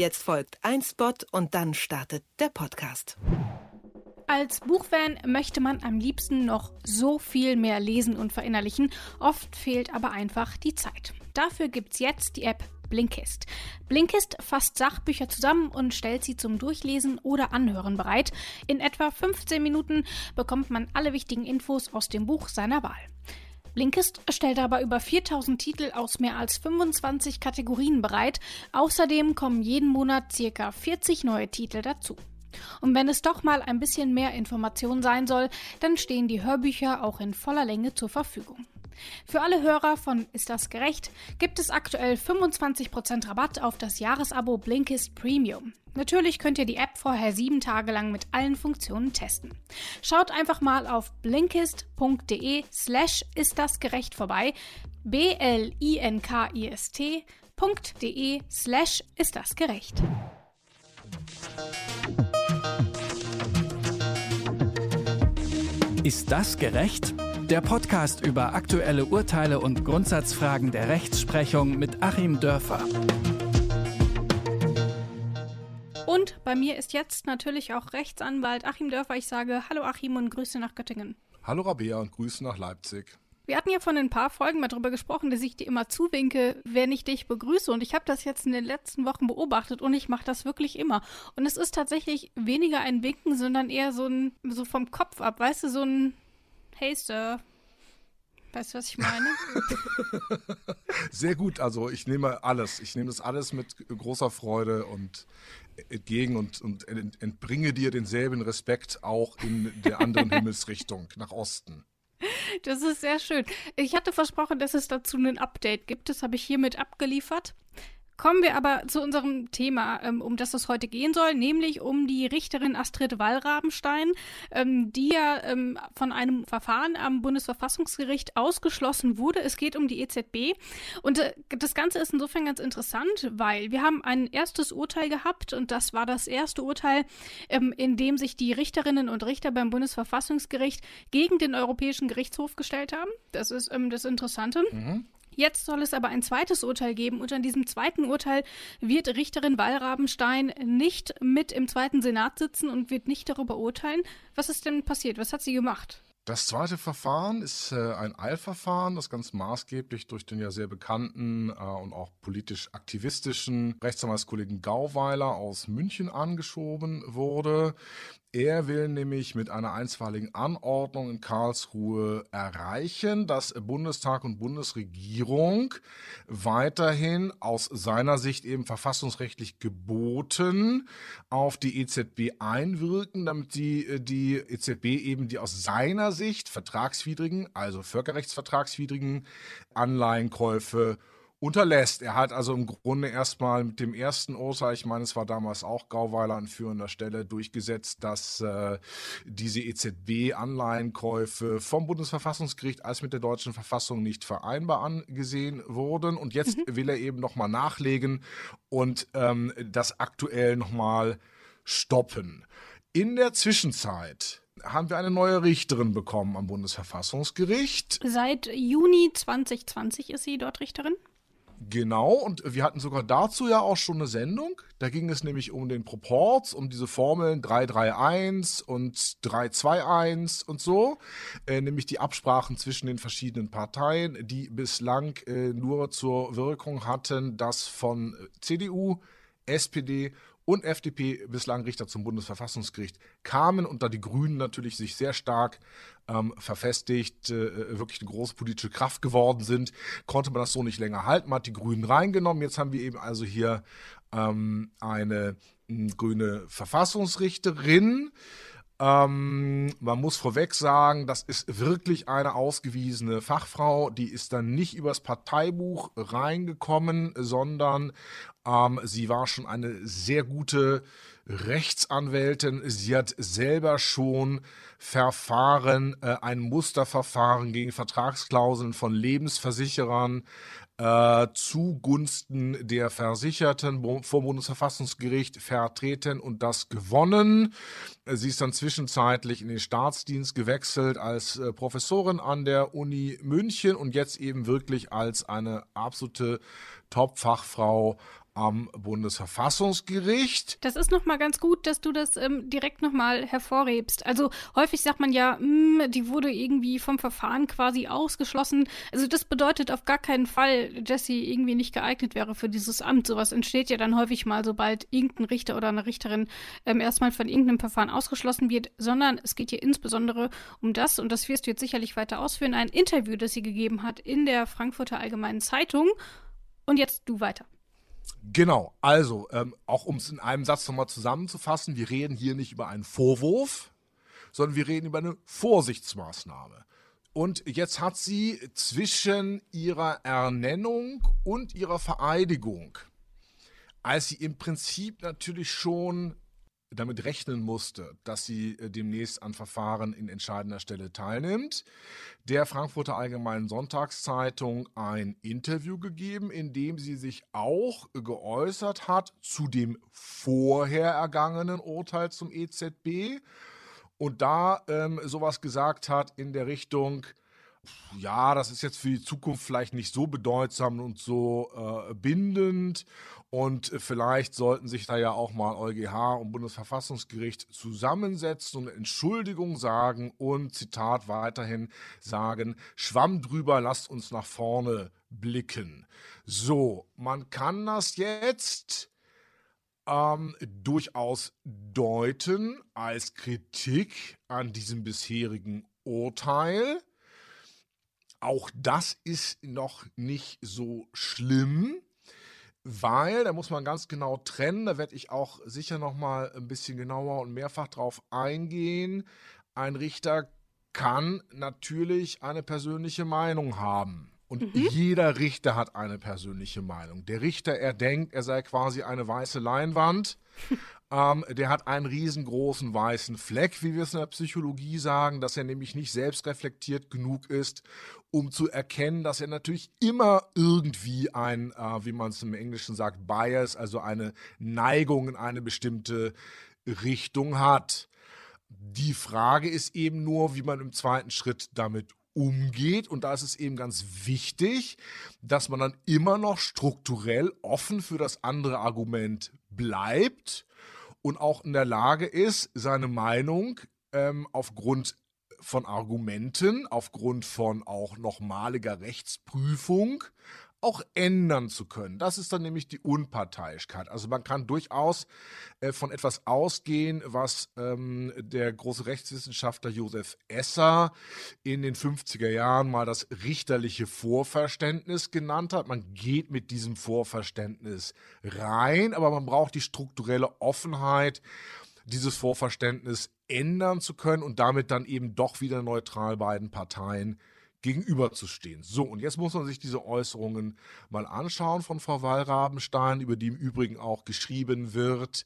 Jetzt folgt ein Spot und dann startet der Podcast. Als Buchfan möchte man am liebsten noch so viel mehr lesen und verinnerlichen. Oft fehlt aber einfach die Zeit. Dafür gibt's jetzt die App Blinkist. Blinkist fasst Sachbücher zusammen und stellt sie zum Durchlesen oder Anhören bereit. In etwa 15 Minuten bekommt man alle wichtigen Infos aus dem Buch seiner Wahl. Blinkist stellt aber über 4000 Titel aus mehr als 25 Kategorien bereit. Außerdem kommen jeden Monat circa 40 neue Titel dazu. Und wenn es doch mal ein bisschen mehr Information sein soll, dann stehen die Hörbücher auch in voller Länge zur Verfügung. Für alle Hörer von Ist das gerecht gibt es aktuell 25% Rabatt auf das Jahresabo Blinkist Premium. Natürlich könnt ihr die App vorher sieben Tage lang mit allen Funktionen testen. Schaut einfach mal auf blinkist.de slash ist das gerecht vorbei. B-L-I-N-K-I-S-T.de slash ist das gerecht. Ist das gerecht? Der Podcast über aktuelle Urteile und Grundsatzfragen der Rechtsprechung mit Achim Dörfer. Und bei mir ist jetzt natürlich auch Rechtsanwalt Achim Dörfer. Ich sage Hallo Achim und Grüße nach Göttingen. Hallo Rabea und Grüße nach Leipzig. Wir hatten ja vor ein paar Folgen mal darüber gesprochen, dass ich dir immer zuwinke, wenn ich dich begrüße. Und ich habe das jetzt in den letzten Wochen beobachtet und ich mache das wirklich immer. Und es ist tatsächlich weniger ein Winken, sondern eher so ein, so vom Kopf ab, weißt du, so ein Hey Sir. Weißt du, was ich meine? Sehr gut. Also ich nehme alles. Ich nehme das alles mit großer Freude und entgegen und, und entbringe dir denselben Respekt auch in der anderen Himmelsrichtung, nach Osten. Das ist sehr schön. Ich hatte versprochen, dass es dazu ein Update gibt. Das habe ich hiermit abgeliefert. Kommen wir aber zu unserem Thema, ähm, um das es heute gehen soll, nämlich um die Richterin Astrid Wallrabenstein, ähm, die ja ähm, von einem Verfahren am Bundesverfassungsgericht ausgeschlossen wurde. Es geht um die EZB. Und äh, das Ganze ist insofern ganz interessant, weil wir haben ein erstes Urteil gehabt und das war das erste Urteil, in dem sich die Richterinnen und Richter beim Bundesverfassungsgericht gegen den Europäischen Gerichtshof gestellt haben. Das ist das Interessante. Mhm. Jetzt soll es aber ein zweites Urteil geben und an diesem zweiten Urteil wird Richterin Wallrabenstein nicht mit im zweiten Senat sitzen und wird nicht darüber urteilen. Was ist denn passiert? Was hat sie gemacht? Das zweite Verfahren ist äh, ein Eilverfahren, das ganz maßgeblich durch den ja sehr bekannten äh, und auch politisch aktivistischen Rechtsanwaltskollegen Gauweiler aus München angeschoben wurde. Er will nämlich mit einer einstweiligen Anordnung in Karlsruhe erreichen, dass Bundestag und Bundesregierung weiterhin aus seiner Sicht eben verfassungsrechtlich geboten auf die EZB einwirken, damit die, äh, die EZB eben die aus seiner Sicht vertragswidrigen, also völkerrechtsvertragswidrigen Anleihenkäufe unterlässt. Er hat also im Grunde erstmal mit dem ersten Urteil, ich meine, es war damals auch Gauweiler an führender Stelle, durchgesetzt, dass äh, diese EZB-Anleihenkäufe vom Bundesverfassungsgericht als mit der deutschen Verfassung nicht vereinbar angesehen wurden. Und jetzt mhm. will er eben nochmal nachlegen und ähm, das aktuell nochmal stoppen. In der Zwischenzeit haben wir eine neue Richterin bekommen am Bundesverfassungsgericht. Seit Juni 2020 ist sie dort Richterin. Genau, und wir hatten sogar dazu ja auch schon eine Sendung. Da ging es nämlich um den Proports, um diese Formeln 331 und 321 und so, äh, nämlich die Absprachen zwischen den verschiedenen Parteien, die bislang äh, nur zur Wirkung hatten, dass von CDU, SPD und FDP bislang Richter zum Bundesverfassungsgericht kamen und da die Grünen natürlich sich sehr stark ähm, verfestigt, äh, wirklich eine große politische Kraft geworden sind, konnte man das so nicht länger halten. Man hat die Grünen reingenommen. Jetzt haben wir eben also hier ähm, eine äh, grüne Verfassungsrichterin. Ähm, man muss vorweg sagen, das ist wirklich eine ausgewiesene Fachfrau. Die ist dann nicht übers Parteibuch reingekommen, sondern ähm, sie war schon eine sehr gute Rechtsanwältin. Sie hat selber schon Verfahren, äh, ein Musterverfahren gegen Vertragsklauseln von Lebensversicherern äh, zugunsten der Versicherten vor Bundesverfassungsgericht vertreten und das gewonnen. Sie ist dann zwischenzeitlich in den Staatsdienst gewechselt als äh, Professorin an der Uni München und jetzt eben wirklich als eine absolute Top-Fachfrau am Bundesverfassungsgericht. Das ist nochmal ganz gut, dass du das ähm, direkt nochmal hervorhebst. Also häufig sagt man ja, mh, hm, die wurde irgendwie vom Verfahren quasi ausgeschlossen. Also das bedeutet auf gar keinen Fall, dass sie irgendwie nicht geeignet wäre für dieses Amt. Sowas entsteht ja dann häufig mal, sobald irgendein Richter oder eine Richterin ähm, erstmal von irgendeinem Verfahren ausgeschlossen wird, sondern es geht hier insbesondere um das, und das wirst du jetzt sicherlich weiter ausführen, ein Interview, das sie gegeben hat in der Frankfurter Allgemeinen Zeitung. Und jetzt du weiter. Genau, also ähm, auch um es in einem Satz nochmal zusammenzufassen, wir reden hier nicht über einen Vorwurf, sondern wir reden über eine Vorsichtsmaßnahme. Und jetzt hat sie zwischen ihrer Ernennung und ihrer Vereidigung, als sie im Prinzip natürlich schon damit rechnen musste, dass sie äh, demnächst an Verfahren in entscheidender Stelle teilnimmt, der Frankfurter Allgemeinen Sonntagszeitung ein Interview gegeben, in dem sie sich auch geäußert hat zu dem vorher ergangenen Urteil zum EZB und da ähm, sowas gesagt hat in der Richtung, ja, das ist jetzt für die Zukunft vielleicht nicht so bedeutsam und so äh, bindend. Und vielleicht sollten sich da ja auch mal EuGH und Bundesverfassungsgericht zusammensetzen und Entschuldigung sagen und Zitat weiterhin sagen, Schwamm drüber, lasst uns nach vorne blicken. So, man kann das jetzt ähm, durchaus deuten als Kritik an diesem bisherigen Urteil. Auch das ist noch nicht so schlimm, weil, da muss man ganz genau trennen, da werde ich auch sicher noch mal ein bisschen genauer und mehrfach drauf eingehen. Ein Richter kann natürlich eine persönliche Meinung haben. Und mhm. jeder Richter hat eine persönliche Meinung. Der Richter, er denkt, er sei quasi eine weiße Leinwand. ähm, der hat einen riesengroßen weißen Fleck, wie wir es in der Psychologie sagen, dass er nämlich nicht selbstreflektiert genug ist, um zu erkennen, dass er natürlich immer irgendwie ein, äh, wie man es im Englischen sagt, Bias, also eine Neigung in eine bestimmte Richtung hat. Die Frage ist eben nur, wie man im zweiten Schritt damit umgeht. Und da ist es eben ganz wichtig, dass man dann immer noch strukturell offen für das andere Argument bleibt und auch in der Lage ist, seine Meinung ähm, aufgrund von Argumenten, aufgrund von auch nochmaliger Rechtsprüfung auch ändern zu können. Das ist dann nämlich die Unparteiischkeit. Also man kann durchaus äh, von etwas ausgehen, was ähm, der große Rechtswissenschaftler Josef Esser in den 50er Jahren mal das richterliche Vorverständnis genannt hat. Man geht mit diesem Vorverständnis rein, aber man braucht die strukturelle Offenheit, dieses Vorverständnis ändern zu können und damit dann eben doch wieder neutral beiden Parteien gegenüberzustehen. So, und jetzt muss man sich diese Äußerungen mal anschauen von Frau Wallrabenstein, über die im Übrigen auch geschrieben wird,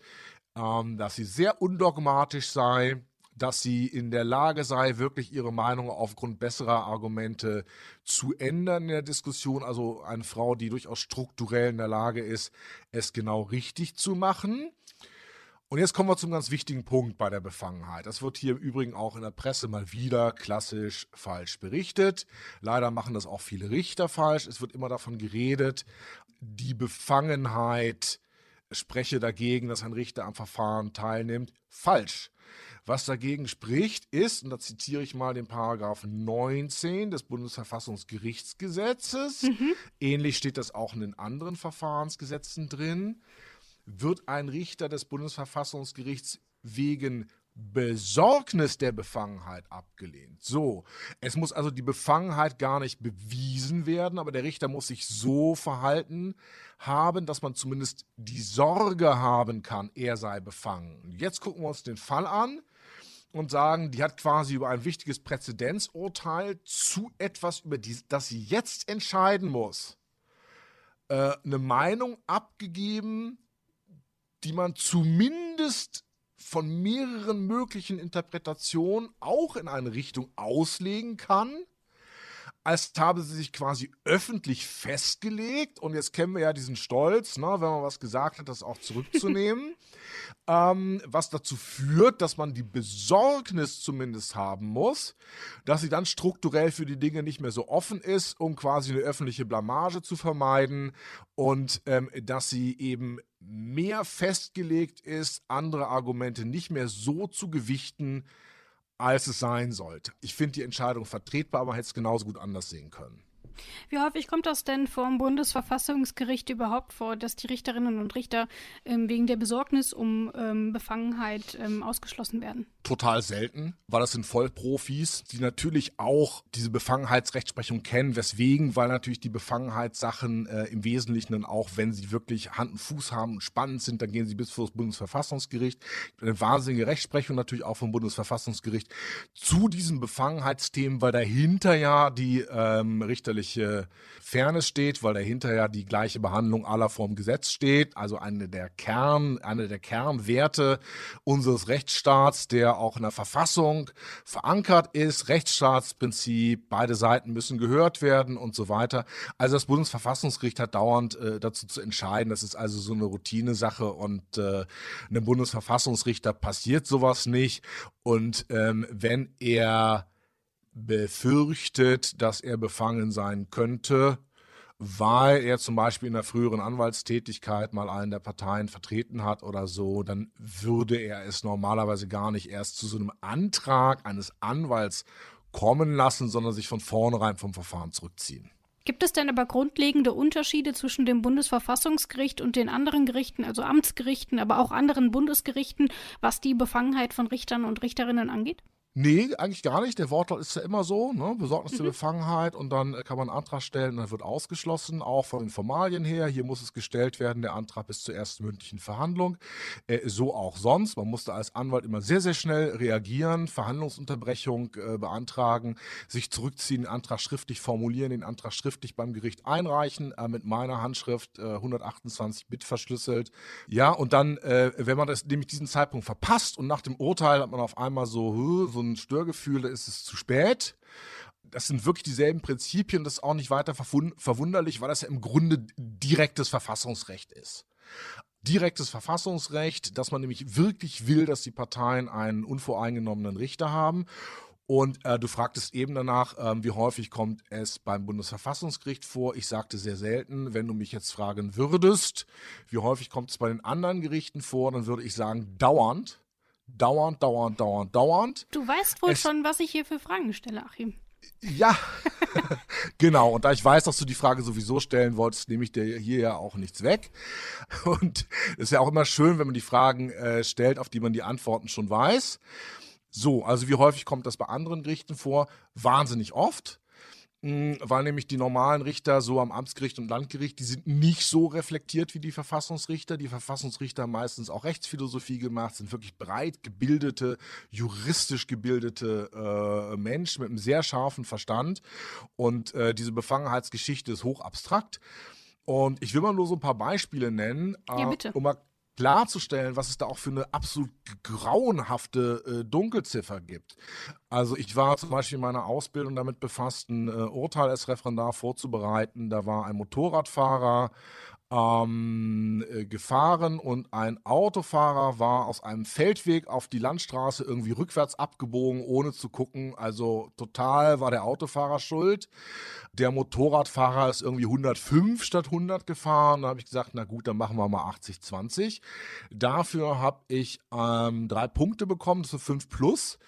ähm, dass sie sehr undogmatisch sei, dass sie in der Lage sei, wirklich ihre Meinung aufgrund besserer Argumente zu ändern in der Diskussion. Also eine Frau, die durchaus strukturell in der Lage ist, es genau richtig zu machen. Und jetzt kommen wir zum ganz wichtigen Punkt bei der Befangenheit. Das wird hier im Übrigen auch in der Presse mal wieder klassisch falsch berichtet. Leider machen das auch viele Richter falsch. Es wird immer davon geredet, die Befangenheit spreche dagegen, dass ein Richter am Verfahren teilnimmt. Falsch. Was dagegen spricht, ist, und da zitiere ich mal den Paragraph 19 des Bundesverfassungsgerichtsgesetzes, mhm. ähnlich steht das auch in den anderen Verfahrensgesetzen drin, wird ein Richter des Bundesverfassungsgerichts wegen Besorgnis der Befangenheit abgelehnt. So, es muss also die Befangenheit gar nicht bewiesen werden, aber der Richter muss sich so verhalten haben, dass man zumindest die Sorge haben kann, er sei befangen. Jetzt gucken wir uns den Fall an und sagen, die hat quasi über ein wichtiges Präzedenzurteil zu etwas, über die, das sie jetzt entscheiden muss, äh, eine Meinung abgegeben, die man zumindest von mehreren möglichen Interpretationen auch in eine Richtung auslegen kann, als habe sie sich quasi öffentlich festgelegt. Und jetzt kennen wir ja diesen Stolz, ne, wenn man was gesagt hat, das auch zurückzunehmen. ähm, was dazu führt, dass man die Besorgnis zumindest haben muss, dass sie dann strukturell für die Dinge nicht mehr so offen ist, um quasi eine öffentliche Blamage zu vermeiden und ähm, dass sie eben mehr festgelegt ist, andere Argumente nicht mehr so zu gewichten, als es sein sollte. Ich finde die Entscheidung vertretbar, aber hätte es genauso gut anders sehen können. Wie häufig kommt das denn vor dem Bundesverfassungsgericht überhaupt vor, dass die Richterinnen und Richter ähm, wegen der Besorgnis um ähm, Befangenheit ähm, ausgeschlossen werden? Total selten, weil das sind Vollprofis, die natürlich auch diese Befangenheitsrechtsprechung kennen. Weswegen? Weil natürlich die Befangenheitssachen äh, im Wesentlichen dann auch, wenn sie wirklich Hand und Fuß haben und spannend sind, dann gehen sie bis vor das Bundesverfassungsgericht. Eine wahnsinnige Rechtsprechung natürlich auch vom Bundesverfassungsgericht zu diesen Befangenheitsthemen, weil dahinter ja die ähm, richterliche rechtliche Fairness steht, weil dahinter ja die gleiche Behandlung aller vorm Gesetz steht, also eine der Kern, eine der Kernwerte unseres Rechtsstaats, der auch in der Verfassung verankert ist, Rechtsstaatsprinzip, beide Seiten müssen gehört werden und so weiter. Also das Bundesverfassungsgericht hat dauernd äh, dazu zu entscheiden, das ist also so eine Routinesache und äh, einem Bundesverfassungsrichter passiert sowas nicht. Und ähm, wenn er befürchtet, dass er befangen sein könnte, weil er zum Beispiel in der früheren Anwaltstätigkeit mal einen der Parteien vertreten hat oder so, dann würde er es normalerweise gar nicht erst zu so einem Antrag eines Anwalts kommen lassen, sondern sich von vornherein vom Verfahren zurückziehen. Gibt es denn aber grundlegende Unterschiede zwischen dem Bundesverfassungsgericht und den anderen Gerichten, also Amtsgerichten, aber auch anderen Bundesgerichten, was die Befangenheit von Richtern und Richterinnen angeht? Nee, eigentlich gar nicht. Der Wortlaut ist ja immer so, ne? Besorgnis mhm. der Befangenheit und dann kann man einen Antrag stellen und dann wird ausgeschlossen, auch von den Formalien her. Hier muss es gestellt werden, der Antrag bis zur ersten mündlichen Verhandlung. Äh, so auch sonst. Man musste als Anwalt immer sehr, sehr schnell reagieren, Verhandlungsunterbrechung äh, beantragen, sich zurückziehen, den Antrag schriftlich formulieren, den Antrag schriftlich beim Gericht einreichen, äh, mit meiner Handschrift 128 äh, Bit verschlüsselt. Ja, und dann, äh, wenn man das nämlich diesen Zeitpunkt verpasst und nach dem Urteil hat man auf einmal so, so ein Störgefühl, da ist es zu spät. Das sind wirklich dieselben Prinzipien, das ist auch nicht weiter verwunderlich, weil das ja im Grunde direktes Verfassungsrecht ist direktes Verfassungsrecht, dass man nämlich wirklich will, dass die Parteien einen unvoreingenommenen Richter haben. Und äh, du fragtest eben danach, äh, wie häufig kommt es beim Bundesverfassungsgericht vor? Ich sagte sehr selten. Wenn du mich jetzt fragen würdest, wie häufig kommt es bei den anderen Gerichten vor, dann würde ich sagen dauernd dauernd, dauernd, dauernd, dauernd. Du weißt wohl es, schon, was ich hier für Fragen stelle, Achim. Ja, genau. Und da ich weiß, dass du die Frage sowieso stellen wolltest, nehme ich dir hier ja auch nichts weg. Und es ist ja auch immer schön, wenn man die Fragen äh, stellt, auf die man die Antworten schon weiß. So, also wie häufig kommt das bei anderen Gerichten vor? Wahnsinnig oft weil nämlich die normalen Richter so am Amtsgericht und Landgericht, die sind nicht so reflektiert wie die Verfassungsrichter. Die Verfassungsrichter haben meistens auch Rechtsphilosophie gemacht, sind wirklich breit gebildete, juristisch gebildete äh, Menschen mit einem sehr scharfen Verstand. Und äh, diese Befangenheitsgeschichte ist hoch abstrakt. Und ich will mal nur so ein paar Beispiele nennen, ja, bitte. um mal klarzustellen, was es da auch für eine absolut grauenhafte äh, Dunkelziffer gibt. Also ich war zum Beispiel in meiner Ausbildung damit befasst, ein äh, Urteil als Referendar vorzubereiten. Da war ein Motorradfahrer ähm, äh, gefahren und ein Autofahrer war aus einem Feldweg auf die Landstraße irgendwie rückwärts abgebogen, ohne zu gucken. Also total war der Autofahrer schuld. Der Motorradfahrer ist irgendwie 105 statt 100 gefahren. Da habe ich gesagt, na gut, dann machen wir mal 80-20. Dafür habe ich ähm, drei Punkte bekommen, das sind 5 plus.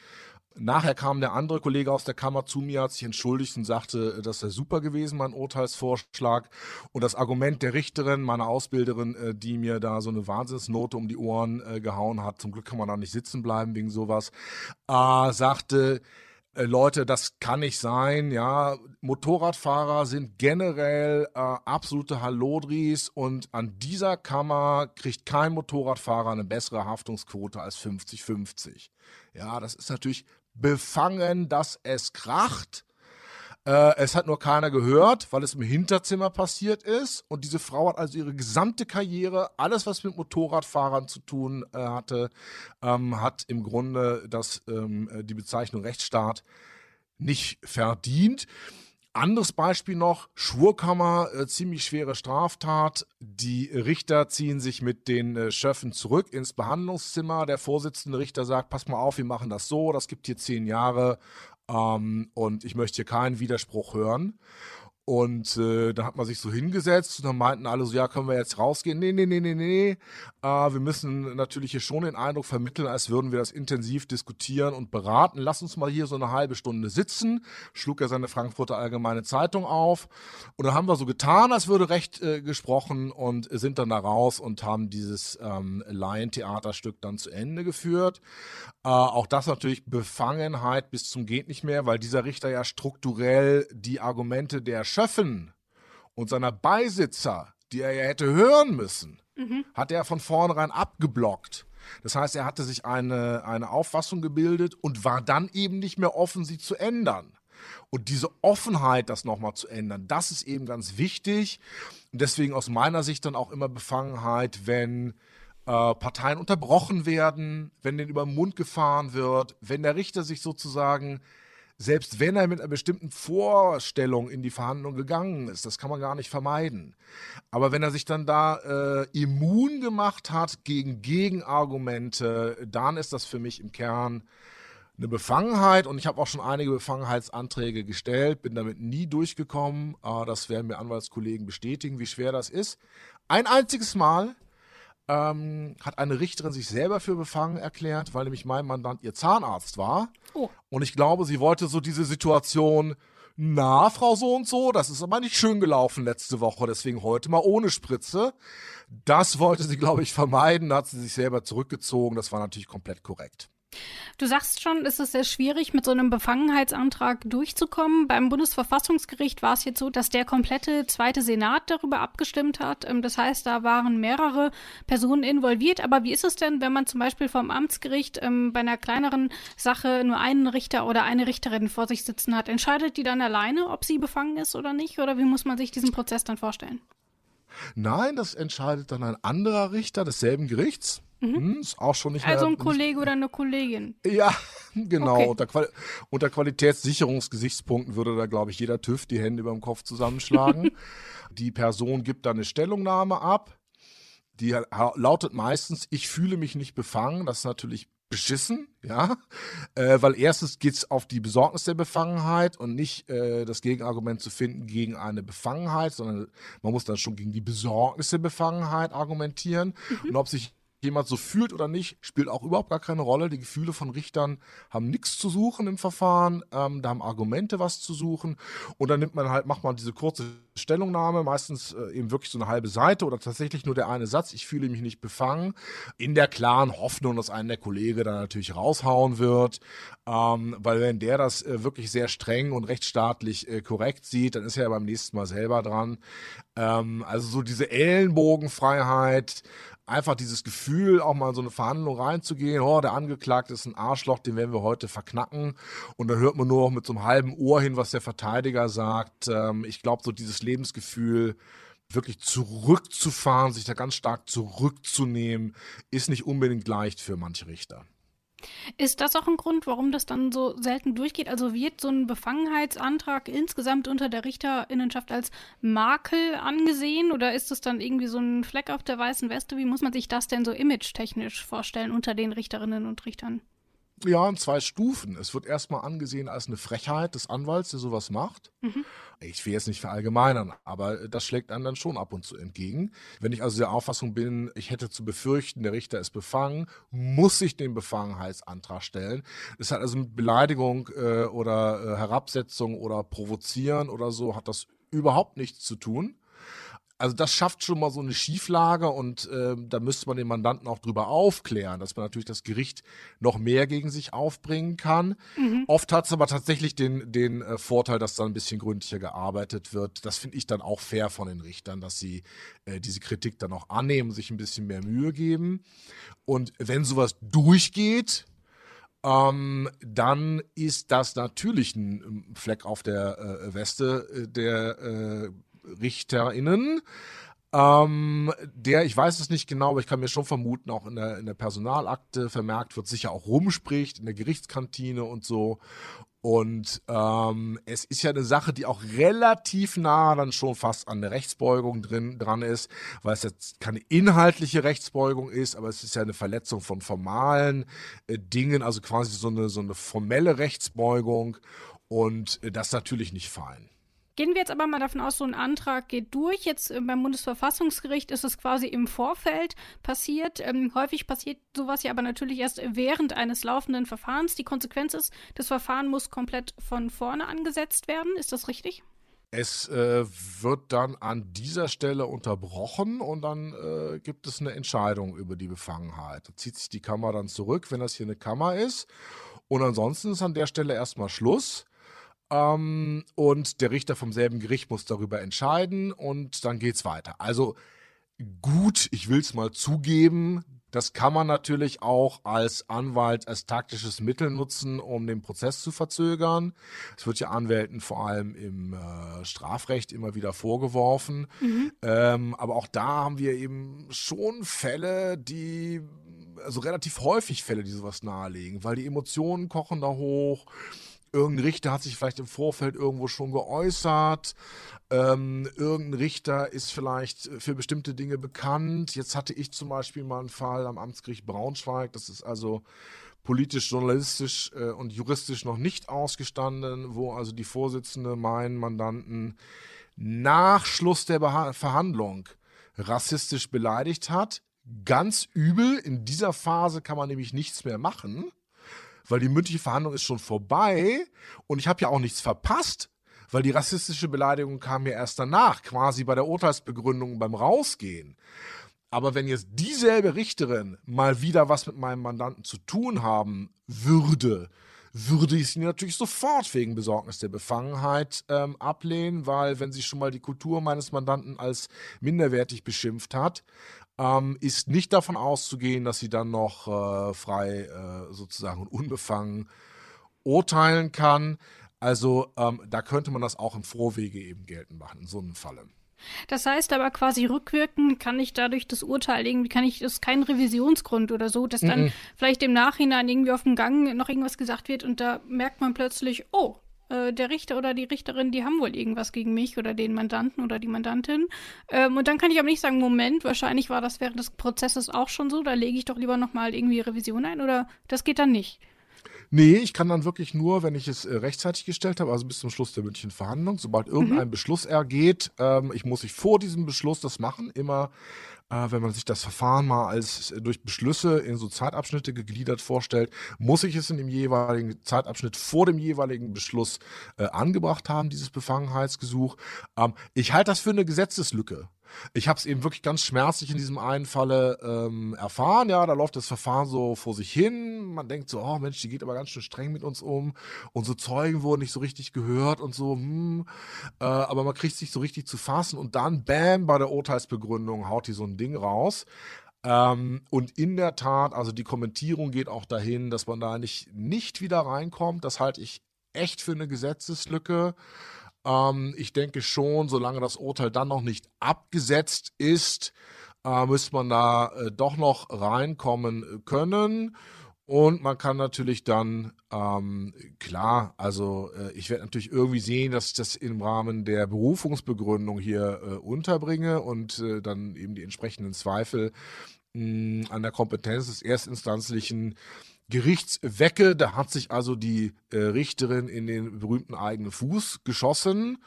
Nachher kam der andere Kollege aus der Kammer zu mir, hat sich entschuldigt und sagte, das sei super gewesen, mein Urteilsvorschlag. Und das Argument der Richterin, meiner Ausbilderin, äh, die mir da so eine Wahnsinnsnote um die Ohren äh, gehauen hat, zum Glück kann man da nicht sitzen bleiben wegen sowas, äh, sagte, äh, Leute, das kann nicht sein, ja. Motorradfahrer sind generell äh, absolute Hallodris und an dieser Kammer kriegt kein Motorradfahrer eine bessere Haftungsquote als 50-50. Ja, das ist natürlich befangen, dass es kracht. Äh, es hat nur keiner gehört, weil es im Hinterzimmer passiert ist. Und diese Frau hat also ihre gesamte Karriere, alles was mit Motorradfahrern zu tun äh, hatte, ähm, hat im Grunde das, ähm, die Bezeichnung Rechtsstaat nicht verdient. Anderes Beispiel noch, Schwurkammer, äh, ziemlich schwere Straftat. Die Richter ziehen sich mit den äh, Schöffen zurück ins Behandlungszimmer. Der Vorsitzende Richter sagt, pass mal auf, wir machen das so, das gibt hier zehn Jahre ähm, und ich möchte hier keinen Widerspruch hören. Und äh, da hat man sich so hingesetzt und dann meinten alle so, ja, können wir jetzt rausgehen? Nee, nee, nee, nee, nee. Äh, wir müssen natürlich hier schon den Eindruck vermitteln, als würden wir das intensiv diskutieren und beraten. Lass uns mal hier so eine halbe Stunde sitzen. Schlug er seine Frankfurter Allgemeine Zeitung auf. Und dann haben wir so getan, als würde Recht äh, gesprochen und sind dann da raus und haben dieses ähm, Laientheaterstück dann zu Ende geführt. Äh, auch das natürlich Befangenheit bis zum geht nicht mehr, weil dieser Richter ja strukturell die Argumente der Schöffen und seiner Beisitzer, die er ja hätte hören müssen, mhm. hat er von vornherein abgeblockt. Das heißt, er hatte sich eine, eine Auffassung gebildet und war dann eben nicht mehr offen, sie zu ändern. Und diese Offenheit, das nochmal zu ändern, das ist eben ganz wichtig. Und deswegen aus meiner Sicht dann auch immer Befangenheit, wenn äh, Parteien unterbrochen werden, wenn denen über den Mund gefahren wird, wenn der Richter sich sozusagen, selbst wenn er mit einer bestimmten Vorstellung in die Verhandlung gegangen ist, das kann man gar nicht vermeiden. Aber wenn er sich dann da äh, immun gemacht hat gegen Gegenargumente, dann ist das für mich im Kern eine Befangenheit und ich habe auch schon einige Befangenheitsanträge gestellt, bin damit nie durchgekommen. Äh, das werden mir Anwaltskollegen bestätigen, wie schwer das ist. Ein einziges Mal ähm, hat eine Richterin sich selber für befangen erklärt, weil nämlich mein Mandant ihr Zahnarzt war. Oh. Und ich glaube, sie wollte so diese Situation, na, Frau so und so, das ist aber nicht schön gelaufen letzte Woche, deswegen heute mal ohne Spritze. Das wollte sie, glaube ich, vermeiden, da hat sie sich selber zurückgezogen, das war natürlich komplett korrekt. Du sagst schon, es ist sehr schwierig, mit so einem Befangenheitsantrag durchzukommen. Beim Bundesverfassungsgericht war es jetzt so, dass der komplette zweite Senat darüber abgestimmt hat. Ähm, das heißt, da waren mehrere Personen involviert. Aber wie ist es denn, wenn man zum Beispiel vom Amtsgericht ähm, bei einer kleineren Sache nur einen Richter oder eine Richterin vor sich sitzen hat? Entscheidet die dann alleine, ob sie befangen ist oder nicht? Oder wie muss man sich diesen Prozess dann vorstellen? Nein, das entscheidet dann ein anderer Richter desselben Gerichts. Mhm. Hm, ist auch schon nicht also mehr, ein Kollege oder eine Kollegin. Ja, genau. Okay. Unter, Quali unter Qualitätssicherungsgesichtspunkten würde da, glaube ich, jeder TÜV die Hände über dem Kopf zusammenschlagen. die Person gibt dann eine Stellungnahme ab. Die lautet meistens, ich fühle mich nicht befangen. Das ist natürlich beschissen, ja, äh, weil erstens geht es auf die Besorgnis der Befangenheit und nicht äh, das Gegenargument zu finden gegen eine Befangenheit, sondern man muss dann schon gegen die Besorgnis der Befangenheit argumentieren. Mhm. Und ob sich jemand so fühlt oder nicht, spielt auch überhaupt gar keine Rolle. Die Gefühle von Richtern haben nichts zu suchen im Verfahren, ähm, da haben Argumente was zu suchen und dann nimmt man halt, macht man diese kurze Stellungnahme, meistens äh, eben wirklich so eine halbe Seite oder tatsächlich nur der eine Satz, ich fühle mich nicht befangen, in der klaren Hoffnung, dass einen der Kollege dann natürlich raushauen wird, ähm, weil wenn der das äh, wirklich sehr streng und rechtsstaatlich äh, korrekt sieht, dann ist er ja beim nächsten Mal selber dran. Ähm, also so diese Ellenbogenfreiheit, einfach dieses Gefühl, auch mal in so eine Verhandlung reinzugehen, oh, der Angeklagte ist ein Arschloch, den werden wir heute verknacken. Und dann hört man nur noch mit so einem halben Ohr hin, was der Verteidiger sagt. Ähm, ich glaube, so dieses Lebensgefühl, wirklich zurückzufahren, sich da ganz stark zurückzunehmen, ist nicht unbedingt leicht für manche Richter. Ist das auch ein Grund, warum das dann so selten durchgeht? Also wird so ein Befangenheitsantrag insgesamt unter der Richterinnenschaft als Makel angesehen oder ist es dann irgendwie so ein Fleck auf der weißen Weste? Wie muss man sich das denn so image-technisch vorstellen unter den Richterinnen und Richtern? Ja, in zwei Stufen. Es wird erstmal angesehen als eine Frechheit des Anwalts, der sowas macht. Mhm. Ich will jetzt nicht verallgemeinern, aber das schlägt einem dann schon ab und zu entgegen. Wenn ich also der Auffassung bin, ich hätte zu befürchten, der Richter ist befangen, muss ich den Befangenheitsantrag stellen. Das hat also mit Beleidigung äh, oder äh, Herabsetzung oder Provozieren oder so, hat das überhaupt nichts zu tun also das schafft schon mal so eine Schieflage und äh, da müsste man den Mandanten auch drüber aufklären, dass man natürlich das Gericht noch mehr gegen sich aufbringen kann. Mhm. Oft hat es aber tatsächlich den, den äh, Vorteil, dass da ein bisschen gründlicher gearbeitet wird. Das finde ich dann auch fair von den Richtern, dass sie äh, diese Kritik dann auch annehmen, sich ein bisschen mehr Mühe geben. Und wenn sowas durchgeht, ähm, dann ist das natürlich ein Fleck auf der äh, Weste äh, der äh, RichterInnen. Ähm, der, ich weiß es nicht genau, aber ich kann mir schon vermuten, auch in der, in der Personalakte vermerkt wird, sicher auch rumspricht, in der Gerichtskantine und so. Und ähm, es ist ja eine Sache, die auch relativ nah dann schon fast an der Rechtsbeugung drin dran ist, weil es jetzt keine inhaltliche Rechtsbeugung ist, aber es ist ja eine Verletzung von formalen äh, Dingen, also quasi so eine so eine formelle Rechtsbeugung und äh, das natürlich nicht fein. Gehen wir jetzt aber mal davon aus, so ein Antrag geht durch. Jetzt äh, beim Bundesverfassungsgericht ist es quasi im Vorfeld passiert. Ähm, häufig passiert sowas ja aber natürlich erst während eines laufenden Verfahrens. Die Konsequenz ist, das Verfahren muss komplett von vorne angesetzt werden. Ist das richtig? Es äh, wird dann an dieser Stelle unterbrochen und dann äh, gibt es eine Entscheidung über die Befangenheit. Da zieht sich die Kammer dann zurück, wenn das hier eine Kammer ist. Und ansonsten ist an der Stelle erstmal Schluss. Ähm, und der Richter vom selben Gericht muss darüber entscheiden und dann geht's weiter. Also gut, ich will es mal zugeben, das kann man natürlich auch als Anwalt als taktisches Mittel nutzen, um den Prozess zu verzögern. Es wird ja Anwälten vor allem im äh, Strafrecht immer wieder vorgeworfen. Mhm. Ähm, aber auch da haben wir eben schon Fälle, die, also relativ häufig Fälle, die sowas nahelegen, weil die Emotionen kochen da hoch irgendein Richter hat sich vielleicht im Vorfeld irgendwo schon geäußert. Ähm, irgendein Richter ist vielleicht für bestimmte Dinge bekannt. Jetzt hatte ich zum Beispiel mal einen Fall am Amtsgericht Braunschweig. Das ist also politisch, journalistisch äh, und juristisch noch nicht ausgestanden, wo also die Vorsitzende meinen Mandanten nach Schluss der Beha Verhandlung rassistisch beleidigt hat. Ganz übel. In dieser Phase kann man nämlich nichts mehr machen weil die mündliche Verhandlung ist schon vorbei und ich habe ja auch nichts verpasst, weil die rassistische Beleidigung kam ja erst danach, quasi bei der Urteilsbegründung beim Rausgehen. Aber wenn jetzt dieselbe Richterin mal wieder was mit meinem Mandanten zu tun haben würde, würde ich sie natürlich sofort wegen Besorgnis der Befangenheit ähm, ablehnen, weil wenn sie schon mal die Kultur meines Mandanten als minderwertig beschimpft hat, ähm, ist nicht davon auszugehen, dass sie dann noch äh, frei äh, sozusagen und unbefangen urteilen kann. Also ähm, da könnte man das auch im Vorwege eben geltend machen, in so einem Falle. Das heißt aber quasi rückwirkend kann ich dadurch das Urteil irgendwie, kann ich, das ist kein Revisionsgrund oder so, dass dann mm -mm. vielleicht im Nachhinein irgendwie auf dem Gang noch irgendwas gesagt wird und da merkt man plötzlich, oh, äh, der Richter oder die Richterin, die haben wohl irgendwas gegen mich oder den Mandanten oder die Mandantin. Ähm, und dann kann ich aber nicht sagen, Moment, wahrscheinlich war das während des Prozesses auch schon so, da lege ich doch lieber nochmal irgendwie Revision ein oder das geht dann nicht. Nee, ich kann dann wirklich nur, wenn ich es äh, rechtzeitig gestellt habe, also bis zum Schluss der mündlichen Verhandlung, sobald irgendein mhm. Beschluss ergeht, ähm, ich muss sich vor diesem Beschluss das machen, immer äh, wenn man sich das Verfahren mal als äh, durch Beschlüsse in so Zeitabschnitte gegliedert vorstellt, muss ich es in dem jeweiligen Zeitabschnitt vor dem jeweiligen Beschluss äh, angebracht haben, dieses Befangenheitsgesuch. Ähm, ich halte das für eine Gesetzeslücke. Ich habe es eben wirklich ganz schmerzlich in diesem einen Falle ähm, erfahren. Ja, da läuft das Verfahren so vor sich hin. Man denkt so, oh Mensch, die geht aber ganz schön streng mit uns um. Unsere Zeugen wurden nicht so richtig gehört und so. Hm. Äh, aber man kriegt sich so richtig zu fassen und dann, bam, bei der Urteilsbegründung haut die so ein Ding raus. Ähm, und in der Tat, also die Kommentierung geht auch dahin, dass man da nicht, nicht wieder reinkommt. Das halte ich echt für eine Gesetzeslücke. Ähm, ich denke schon, solange das Urteil dann noch nicht abgesetzt ist, äh, müsste man da äh, doch noch reinkommen können. Und man kann natürlich dann, ähm, klar, also äh, ich werde natürlich irgendwie sehen, dass ich das im Rahmen der Berufungsbegründung hier äh, unterbringe und äh, dann eben die entsprechenden Zweifel mh, an der Kompetenz des erstinstanzlichen Gerichtswecke. Da hat sich also die äh, Richterin in den berühmten eigenen Fuß geschossen.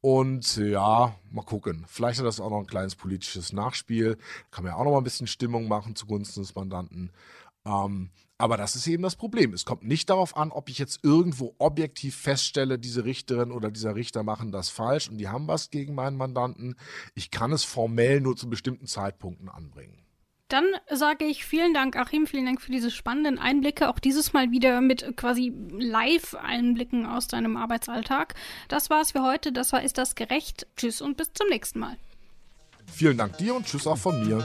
Und ja, mal gucken. Vielleicht hat das auch noch ein kleines politisches Nachspiel. Kann man ja auch noch mal ein bisschen Stimmung machen zugunsten des Mandanten. Ähm, aber das ist eben das Problem. Es kommt nicht darauf an, ob ich jetzt irgendwo objektiv feststelle, diese Richterin oder dieser Richter machen das falsch und die haben was gegen meinen Mandanten. Ich kann es formell nur zu bestimmten Zeitpunkten anbringen. Dann sage ich vielen Dank, Achim, vielen Dank für diese spannenden Einblicke. Auch dieses Mal wieder mit quasi Live-Einblicken aus deinem Arbeitsalltag. Das war's für heute. Das war Ist das gerecht? Tschüss und bis zum nächsten Mal. Vielen Dank dir und tschüss auch von mir.